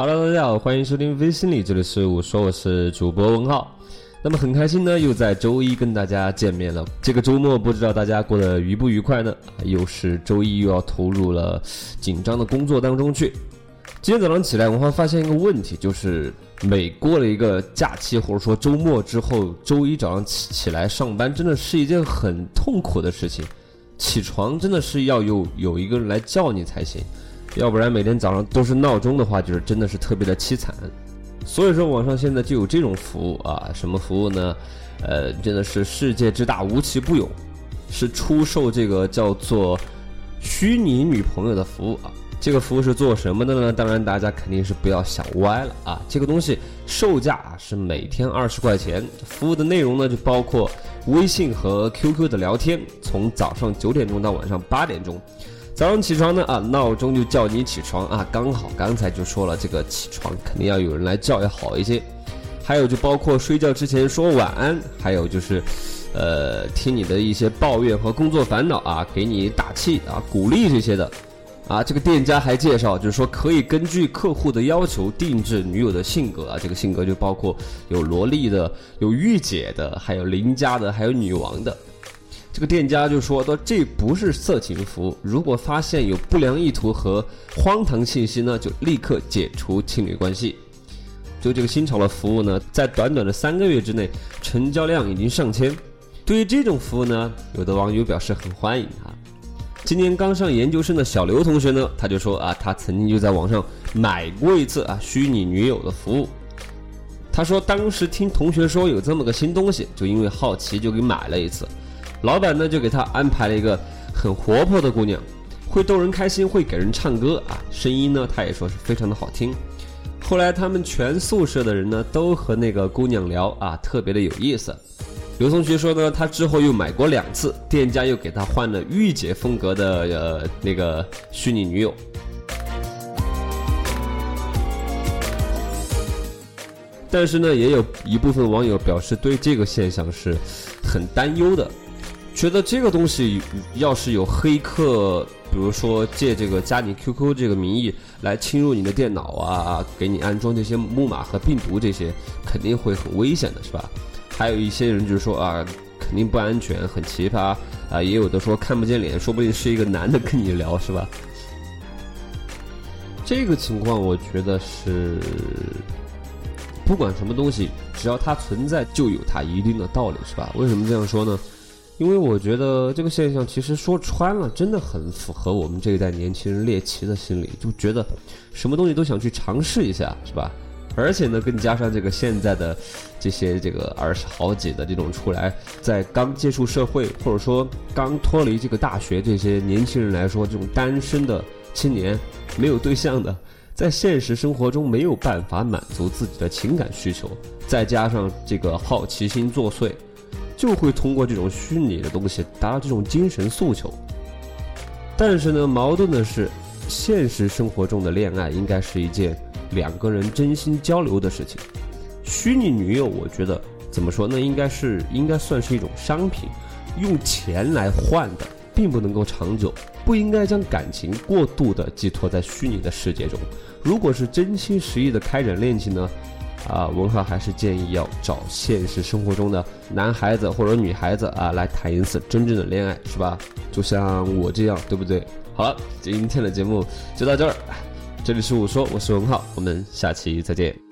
Hello，大家好，欢迎收听微心理，这里是我说我是主播文浩。那么很开心呢，又在周一跟大家见面了。这个周末不知道大家过得愉不愉快呢？又是周一，又要投入了紧张的工作当中去。今天早上起来，我会发现一个问题，就是每过了一个假期或者说周末之后，周一早上起起来上班，真的是一件很痛苦的事情。起床真的是要有有一个人来叫你才行，要不然每天早上都是闹钟的话，就是真的是特别的凄惨。所以说，网上现在就有这种服务啊，什么服务呢？呃，真的是世界之大无奇不有，是出售这个叫做虚拟女朋友的服务啊。这个服务是做什么的呢？当然，大家肯定是不要想歪了啊。这个东西售价啊是每天二十块钱，服务的内容呢就包括微信和 QQ 的聊天，从早上九点钟到晚上八点钟。早上起床呢啊，闹钟就叫你起床啊，刚好刚才就说了，这个起床肯定要有人来叫要好一些。还有就包括睡觉之前说晚安，还有就是，呃，听你的一些抱怨和工作烦恼啊，给你打气啊，鼓励这些的。啊，这个店家还介绍，就是说可以根据客户的要求定制女友的性格啊，这个性格就包括有萝莉的、有御姐的，还有邻家的，还有女王的。这个店家就说：“到这不是色情服务，如果发现有不良意图和荒唐信息呢，就立刻解除情侣关系。”就这个新潮的服务呢，在短短的三个月之内，成交量已经上千。对于这种服务呢，有的网友表示很欢迎啊。今年刚上研究生的小刘同学呢，他就说啊，他曾经就在网上买过一次啊虚拟女友的服务。他说当时听同学说有这么个新东西，就因为好奇就给买了一次。老板呢就给他安排了一个很活泼的姑娘，会逗人开心，会给人唱歌啊，声音呢他也说是非常的好听。后来他们全宿舍的人呢都和那个姑娘聊啊，特别的有意思。刘同学说呢，他之后又买过两次，店家又给他换了御姐风格的呃那个虚拟女友。但是呢，也有一部分网友表示对这个现象是很担忧的。觉得这个东西要是有黑客，比如说借这个加你 QQ 这个名义来侵入你的电脑啊，给你安装这些木马和病毒，这些肯定会很危险的，是吧？还有一些人就是说啊，肯定不安全，很奇葩啊，也有的说看不见脸，说不定是一个男的跟你聊，是吧？这个情况我觉得是，不管什么东西，只要它存在，就有它一定的道理，是吧？为什么这样说呢？因为我觉得这个现象其实说穿了，真的很符合我们这一代年轻人猎奇的心理，就觉得什么东西都想去尝试一下，是吧？而且呢，更加上这个现在的这些这个二十好几的这种出来，在刚接触社会或者说刚脱离这个大学这些年轻人来说，这种单身的青年没有对象的，在现实生活中没有办法满足自己的情感需求，再加上这个好奇心作祟。就会通过这种虚拟的东西达到这种精神诉求，但是呢，矛盾的是，现实生活中的恋爱应该是一件两个人真心交流的事情，虚拟女友，我觉得怎么说呢？应该是应该算是一种商品，用钱来换的，并不能够长久，不应该将感情过度的寄托在虚拟的世界中。如果是真心实意的开展恋情呢？啊，文浩还是建议要找现实生活中的男孩子或者女孩子啊，来谈一次真正的恋爱，是吧？就像我这样，对不对？好了，今天的节目就到这儿，这里是我说，我是文浩，我们下期再见。